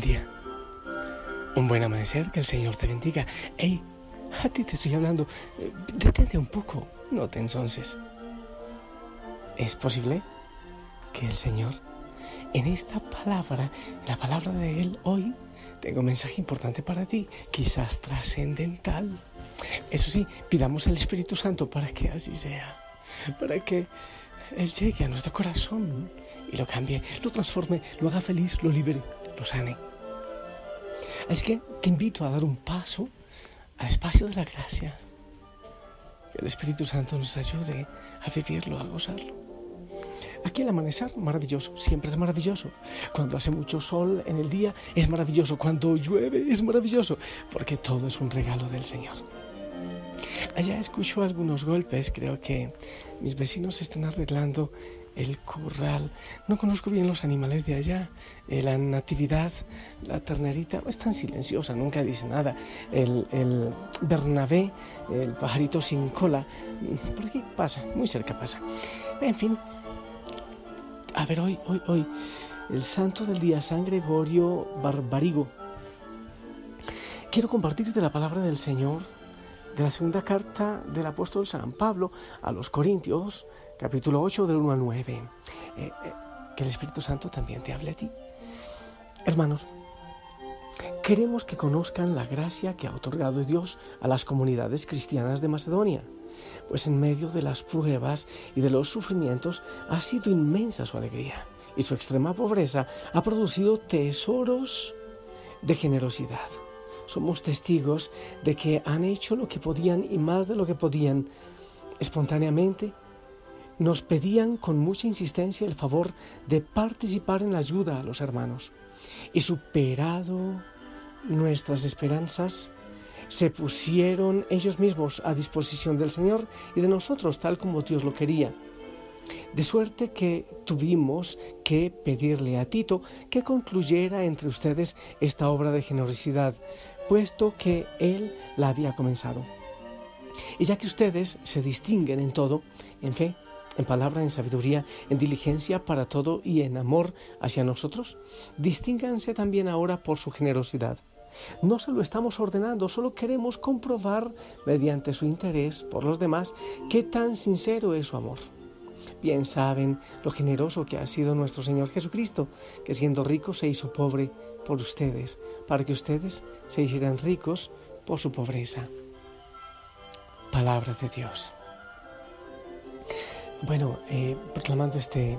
día, un buen amanecer, que el Señor te bendiga. Hey, a ti te estoy hablando, eh, detente un poco, no te ensonces. ¿Es posible que el Señor, en esta palabra, la palabra de Él hoy, tenga un mensaje importante para ti, quizás trascendental? Eso sí, pidamos al Espíritu Santo para que así sea, para que Él llegue a nuestro corazón y lo cambie, lo transforme, lo haga feliz, lo libere, lo sane. Así que te invito a dar un paso al espacio de la gracia. Que el Espíritu Santo nos ayude a vivirlo, a gozarlo. Aquí el amanecer, maravilloso, siempre es maravilloso. Cuando hace mucho sol en el día, es maravilloso. Cuando llueve, es maravilloso, porque todo es un regalo del Señor. Allá escucho algunos golpes, creo que mis vecinos están arreglando el corral. No conozco bien los animales de allá. Eh, la natividad, la ternerita, es tan silenciosa, nunca dice nada. El, el Bernabé, el pajarito sin cola, por aquí pasa, muy cerca pasa. En fin, a ver, hoy, hoy, hoy, el santo del día, San Gregorio Barbarigo. Quiero compartirte la palabra del Señor de la segunda carta del apóstol San Pablo a los Corintios, capítulo 8, del 1 al 9. Eh, eh, que el Espíritu Santo también te hable a ti. Hermanos, queremos que conozcan la gracia que ha otorgado Dios a las comunidades cristianas de Macedonia, pues en medio de las pruebas y de los sufrimientos ha sido inmensa su alegría y su extrema pobreza ha producido tesoros de generosidad. Somos testigos de que han hecho lo que podían y más de lo que podían espontáneamente nos pedían con mucha insistencia el favor de participar en la ayuda a los hermanos. Y superado nuestras esperanzas, se pusieron ellos mismos a disposición del Señor y de nosotros, tal como Dios lo quería. De suerte que tuvimos que pedirle a Tito que concluyera entre ustedes esta obra de generosidad, puesto que él la había comenzado. Y ya que ustedes se distinguen en todo, en fe, en palabra, en sabiduría, en diligencia para todo y en amor hacia nosotros, distínganse también ahora por su generosidad. No se lo estamos ordenando, solo queremos comprobar, mediante su interés por los demás, qué tan sincero es su amor. Bien saben lo generoso que ha sido nuestro Señor Jesucristo, que siendo rico se hizo pobre por ustedes, para que ustedes se hicieran ricos por su pobreza. Palabra de Dios. Bueno, eh, proclamando este,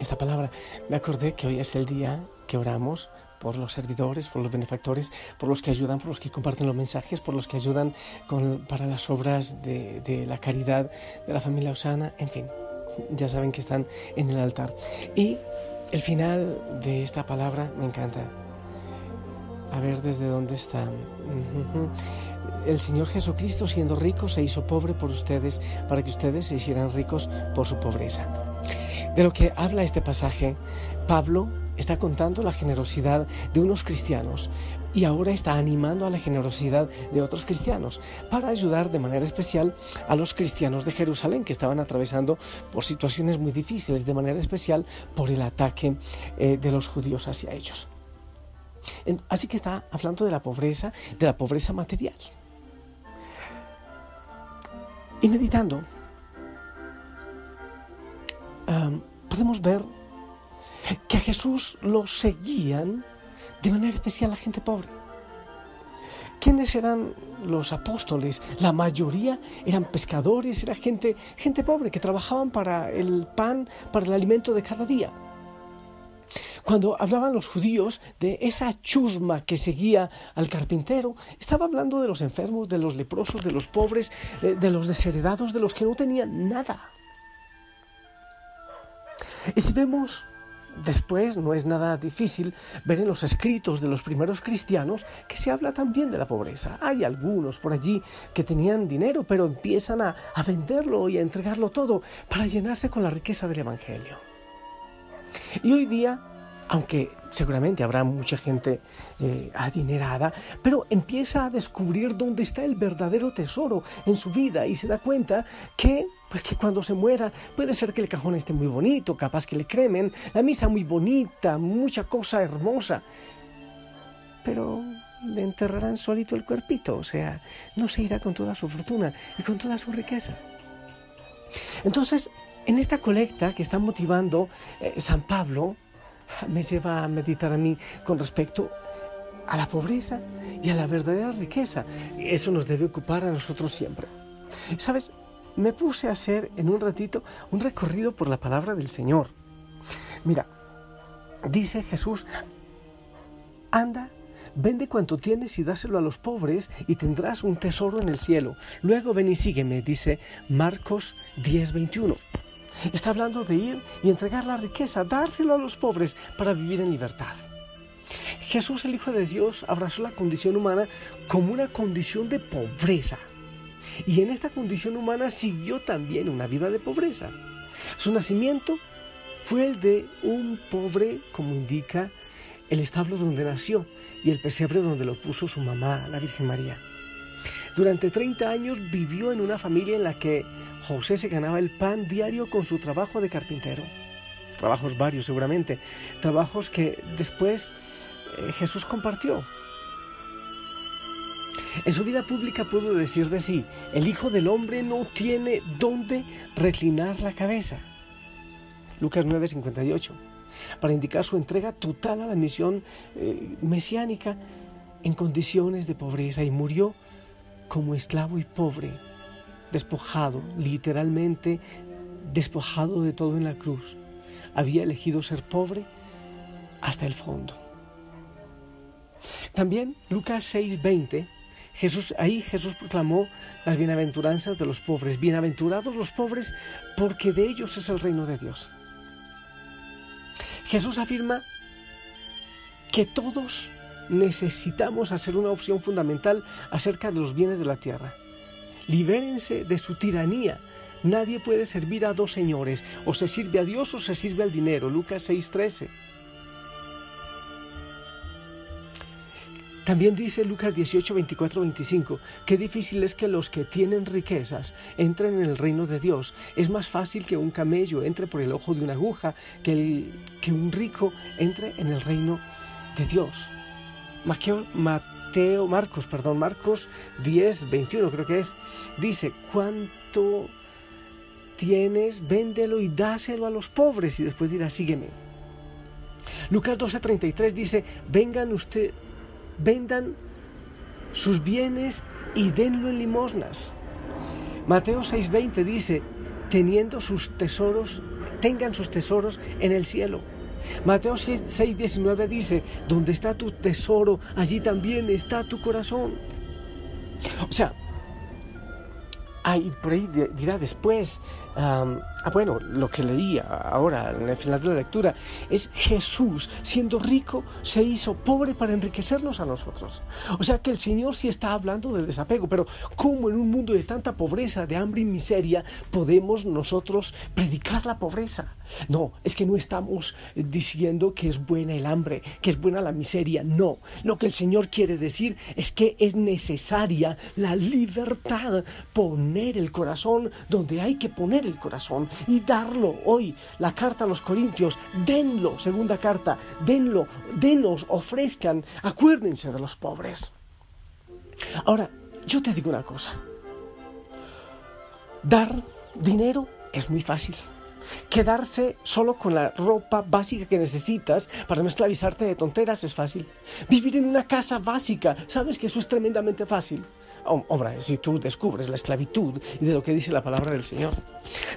esta palabra, me acordé que hoy es el día que oramos por los servidores, por los benefactores, por los que ayudan, por los que comparten los mensajes, por los que ayudan para las obras de, de la caridad de la familia Osana, en fin, ya saben que están en el altar. Y el final de esta palabra me encanta. A ver desde dónde está el Señor Jesucristo, siendo rico, se hizo pobre por ustedes para que ustedes se hicieran ricos por su pobreza. De lo que habla este pasaje, Pablo está contando la generosidad de unos cristianos y ahora está animando a la generosidad de otros cristianos para ayudar de manera especial a los cristianos de Jerusalén que estaban atravesando por situaciones muy difíciles, de manera especial por el ataque eh, de los judíos hacia ellos. Así que está hablando de la pobreza, de la pobreza material. Y meditando, podemos ver que a Jesús lo seguían de manera especial la gente pobre. ¿Quiénes eran los apóstoles? La mayoría eran pescadores, era gente, gente pobre que trabajaban para el pan, para el alimento de cada día. Cuando hablaban los judíos de esa chusma que seguía al carpintero, estaba hablando de los enfermos, de los leprosos, de los pobres, de, los desheredados, de los que no tenían nada. Y si vemos Después no es nada difícil ver en los escritos de los primeros cristianos que se habla también de la pobreza. Hay algunos por allí que tenían dinero, pero empiezan a, a, venderlo y a entregarlo todo para llenarse con la riqueza del Evangelio. Y hoy día aunque seguramente habrá mucha gente eh, adinerada, pero empieza a descubrir dónde está el verdadero tesoro en su vida y se da cuenta que, pues que cuando se muera puede ser que el cajón esté muy bonito, capaz que le cremen, la misa muy bonita, mucha cosa hermosa, pero le enterrarán solito el cuerpito, o sea, no se irá con toda su fortuna y con toda su riqueza. Entonces, en esta colecta que está motivando eh, San Pablo, me lleva a meditar a mí con respecto a la pobreza y a la verdadera riqueza. Eso nos debe ocupar a nosotros siempre. ¿Sabes? Me puse a hacer en un ratito un recorrido por la palabra del Señor. Mira, dice Jesús, anda, vende cuanto tienes y dáselo a los pobres y tendrás un tesoro en el cielo. Luego ven y sígueme, dice Marcos 10:21. Está hablando de ir y entregar la riqueza, dárselo a los pobres para vivir en libertad. Jesús, el Hijo de Dios, abrazó la condición humana como una condición de pobreza. Y en esta condición humana siguió también una vida de pobreza. Su nacimiento fue el de un pobre, como indica el establo donde nació y el pesebre donde lo puso su mamá, la Virgen María. Durante 30 años vivió en una familia en la que José se ganaba el pan diario con su trabajo de carpintero. Trabajos varios seguramente, trabajos que después eh, Jesús compartió. En su vida pública pudo decir de sí, el Hijo del Hombre no tiene dónde reclinar la cabeza. Lucas 9:58, para indicar su entrega total a la misión eh, mesiánica en condiciones de pobreza y murió como esclavo y pobre, despojado, literalmente despojado de todo en la cruz. Había elegido ser pobre hasta el fondo. También Lucas 6:20, Jesús, ahí Jesús proclamó las bienaventuranzas de los pobres. Bienaventurados los pobres, porque de ellos es el reino de Dios. Jesús afirma que todos necesitamos hacer una opción fundamental acerca de los bienes de la tierra. Libérense de su tiranía. Nadie puede servir a dos señores, o se sirve a Dios o se sirve al dinero. Lucas 6:13. También dice Lucas 18, 24, 25, qué difícil es que los que tienen riquezas entren en el reino de Dios. Es más fácil que un camello entre por el ojo de una aguja que, el, que un rico entre en el reino de Dios. Mateo, Marcos, perdón, Marcos 10, 21 creo que es, dice, ¿cuánto tienes? Véndelo y dáselo a los pobres y después dirá, sígueme. Lucas 12, 33 dice, vengan ustedes vendan sus bienes y denlo en limosnas. Mateo 6:20 dice, teniendo sus tesoros, tengan sus tesoros en el cielo. Mateo 6:19 dice, donde está tu tesoro, allí también está tu corazón. O sea, ahí, por ahí dirá después, Ah, bueno, lo que leía ahora en el final de la lectura es Jesús, siendo rico, se hizo pobre para enriquecernos a nosotros. O sea que el Señor sí está hablando del desapego, pero ¿cómo en un mundo de tanta pobreza, de hambre y miseria podemos nosotros predicar la pobreza? No, es que no estamos diciendo que es buena el hambre, que es buena la miseria, no. Lo que el Señor quiere decir es que es necesaria la libertad, poner el corazón donde hay que poner el corazón y darlo hoy. La carta a los Corintios, denlo, segunda carta, denlo, denos, ofrezcan, acuérdense de los pobres. Ahora, yo te digo una cosa. Dar dinero es muy fácil. Quedarse solo con la ropa básica que necesitas para no esclavizarte de tonteras es fácil. Vivir en una casa básica, sabes que eso es tremendamente fácil. Hombre, si tú descubres la esclavitud y de lo que dice la palabra del Señor.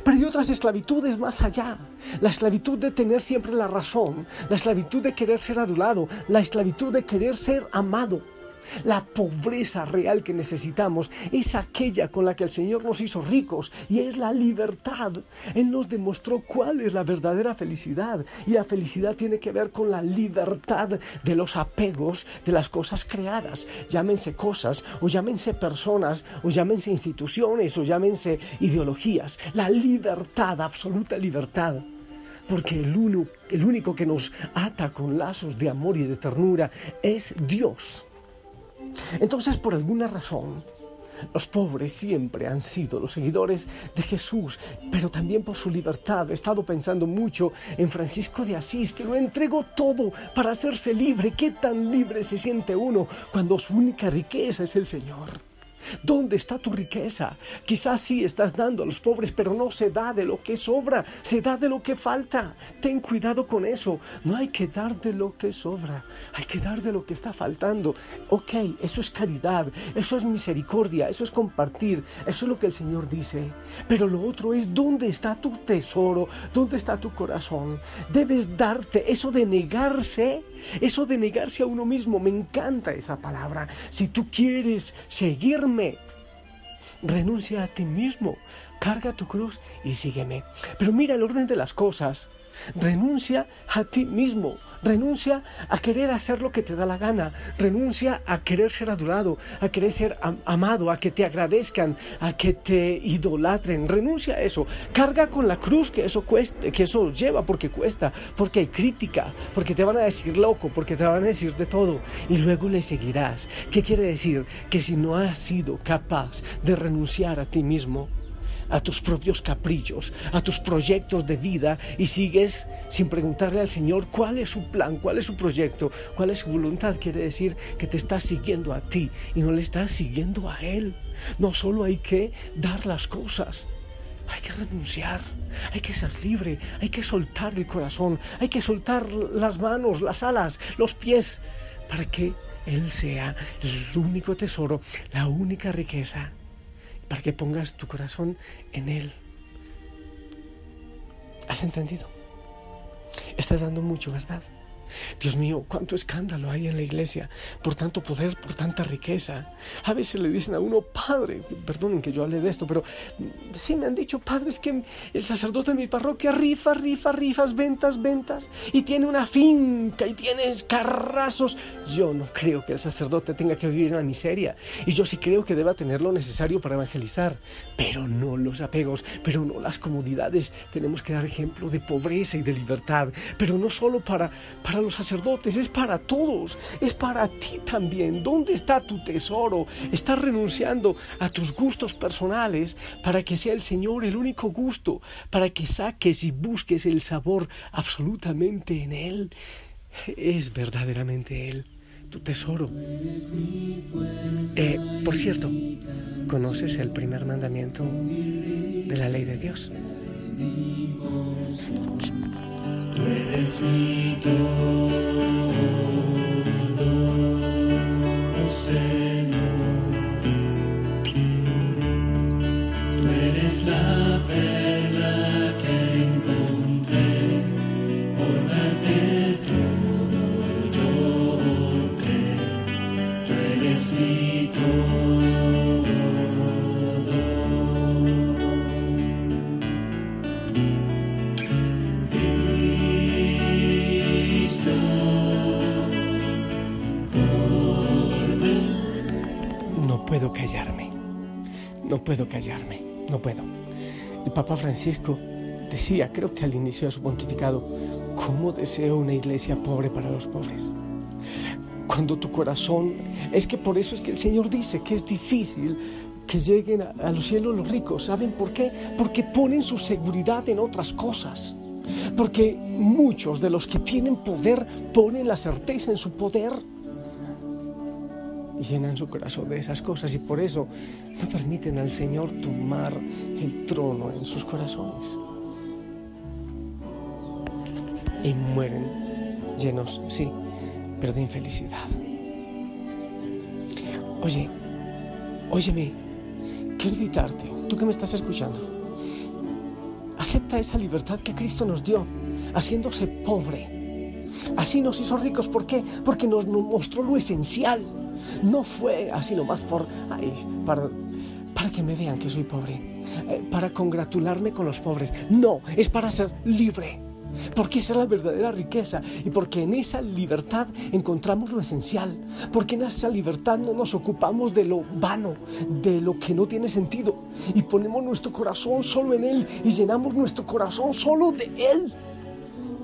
Pero hay otras esclavitudes más allá. La esclavitud de tener siempre la razón, la esclavitud de querer ser adulado, la esclavitud de querer ser amado. La pobreza real que necesitamos es aquella con la que el Señor nos hizo ricos y es la libertad. Él nos demostró cuál es la verdadera felicidad y la felicidad tiene que ver con la libertad de los apegos de las cosas creadas, llámense cosas o llámense personas o llámense instituciones o llámense ideologías. La libertad, absoluta libertad porque el, uno, el único que nos ata con lazos de amor y de ternura es Dios. Entonces, por alguna razón, Los pobres siempre han sido los seguidores de Jesús, pero también por su libertad. He estado pensando mucho en Francisco de Asís, que lo entregó todo para hacerse libre. ¿Qué tan libre se siente uno cuando su única riqueza es el Señor? ¿Dónde está tu riqueza? Quizás sí estás dando a los pobres, pero no se da de lo que sobra, se da de lo que falta. Ten cuidado con eso. No hay que dar de lo que sobra, hay que dar de lo que está faltando. Ok, eso es caridad, eso es misericordia, eso es compartir, eso es lo que el Señor dice. Pero lo otro es dónde está tu tesoro, dónde está tu corazón. Debes darte eso de negarse eso de negarse a uno mismo, me encanta esa palabra. Si tú quieres renuncia a ti mismo, carga tu cruz y sígueme. Pero mira el orden de las cosas. Renuncia a ti mismo, renuncia a querer hacer lo que te da la gana, renuncia a querer ser adorado, a querer ser amado, a que te agradezcan, a que te idolatren, renuncia a eso, carga con la cruz que eso cueste, que eso lleva porque cuesta, porque hay crítica, porque te van a decir loco, porque te van a decir de todo y luego le seguirás. ¿Qué quiere decir? Que si no has sido capaz de renunciar a ti mismo, a tus propios caprichos, a tus proyectos de vida y sigues sin preguntarle al Señor cuál es su plan, cuál es su proyecto, cuál es su voluntad. Quiere decir que te estás siguiendo a ti y no le estás siguiendo a Él. No solo hay que dar las cosas, hay que renunciar, hay que ser libre, hay que soltar el corazón, hay que soltar las manos, las alas, los pies, para que Él sea el único tesoro, la única riqueza para que pongas tu corazón en Él. ¿Has entendido? Estás dando mucho, ¿verdad? Dios mío, cuánto escándalo hay en la iglesia por tanto poder, por tanta riqueza. A veces le dicen a uno, padre, perdonen que yo hable de esto, pero sí me han dicho, padre, es que el sacerdote de mi parroquia rifa, rifa, rifas, ventas, ventas, y tiene una finca y tiene carrazos. Yo no creo que el sacerdote tenga que vivir en la miseria, y yo sí creo que deba tener lo necesario para evangelizar, pero no los apegos, pero no las comodidades. Tenemos que dar ejemplo de pobreza y de libertad, pero no solo para los sacerdotes, es para todos, es para ti también. ¿Dónde está tu tesoro? Estás renunciando a tus gustos personales para que sea el Señor el único gusto, para que saques y busques el sabor absolutamente en Él. Es verdaderamente Él tu tesoro. Eh, por cierto, ¿conoces el primer mandamiento de la ley de Dios? Mi todo, Señor. Puedo callarme. No puedo. El Papa Francisco decía, creo que al inicio de su pontificado, ¿cómo deseo una iglesia pobre para los pobres? Cuando tu corazón, es que por eso es que el Señor dice que es difícil que lleguen a, a los cielos los ricos. ¿Saben por qué? Porque ponen su seguridad en otras cosas. Porque muchos de los que tienen poder ponen la certeza en su poder y llenan su corazón de esas cosas y por eso no permiten al Señor tomar el trono en sus corazones. Y mueren llenos, sí, pero de infelicidad. Oye, óyeme, quiero invitarte, tú que me estás escuchando, acepta esa libertad que Cristo nos dio, haciéndose pobre. Así nos hizo ricos, ¿por qué? Porque nos mostró lo esencial no fue así nomás por, para, para que me vean que soy pobre, eh, para congratularme con los pobres. No, es para ser libre. Porque esa es la verdadera riqueza y porque en esa libertad encontramos lo esencial, porque en esa libertad no nos ocupamos de lo vano, de lo que no tiene sentido y ponemos nuestro corazón solo en Él y llenamos nuestro corazón solo de Él.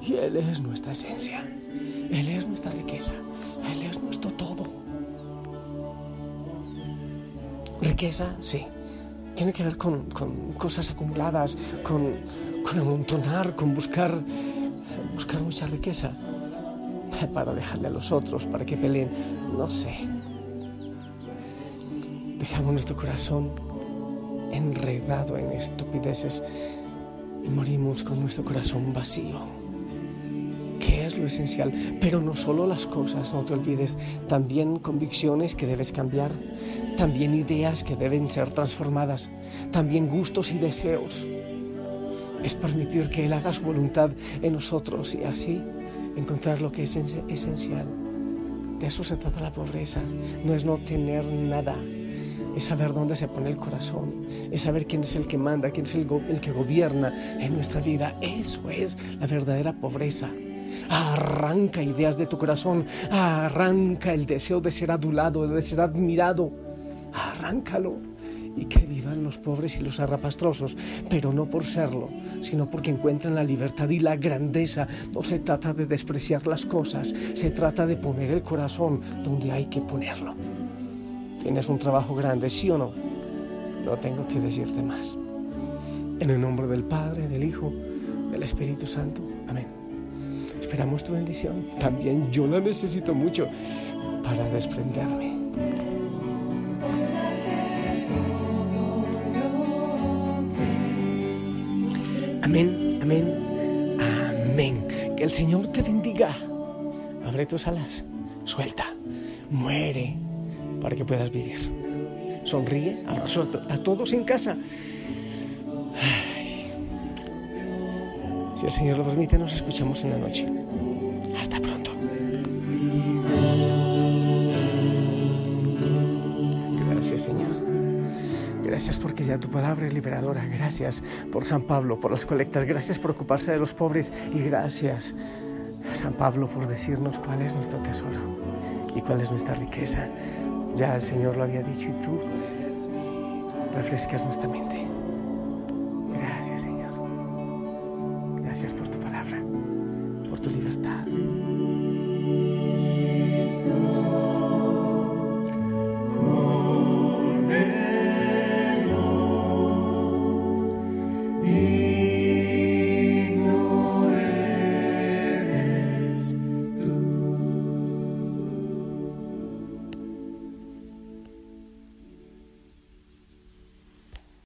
Y Él es nuestra esencia, Él es nuestra riqueza, Él es nuestro todo. Riqueza, sí. Tiene que ver con, con cosas acumuladas, con, con amontonar, con buscar, buscar mucha riqueza para dejarle a los otros, para que peleen, no sé. Dejamos nuestro corazón enredado en estupideces y morimos con nuestro corazón vacío. ¿Qué es lo esencial? Pero no solo las cosas, no te olvides, también convicciones que debes cambiar, también ideas que deben ser transformadas, también gustos y deseos. Es permitir que Él haga su voluntad en nosotros y así encontrar lo que es esencial. De eso se trata la pobreza, no es no tener nada, es saber dónde se pone el corazón, es saber quién es el que manda, quién es el, el que gobierna en nuestra vida. Eso es la verdadera pobreza. Arranca ideas de tu corazón, arranca el deseo de ser adulado, de ser admirado, arráncalo y que vivan los pobres y los arrapastrosos, pero no por serlo, sino porque encuentran la libertad y la grandeza. No se trata de despreciar las cosas, se trata de poner el corazón donde hay que ponerlo. Tienes un trabajo grande, ¿sí o no? No tengo que decirte más. En el nombre del Padre, del Hijo, del Espíritu Santo. Amén. Esperamos tu bendición. También yo la necesito mucho para desprenderme. Amén, amén, amén. Que el Señor te bendiga. Abre tus alas, suelta, muere para que puedas vivir. Sonríe, abrazo a todos en casa. Si el Señor lo permite, nos escuchamos en la noche. Gracias porque ya tu palabra es liberadora. Gracias por San Pablo, por las colectas. Gracias por ocuparse de los pobres. Y gracias a San Pablo por decirnos cuál es nuestro tesoro y cuál es nuestra riqueza. Ya el Señor lo había dicho y tú refrescas nuestra mente. Gracias, Señor. Gracias por tu palabra, por tu libertad.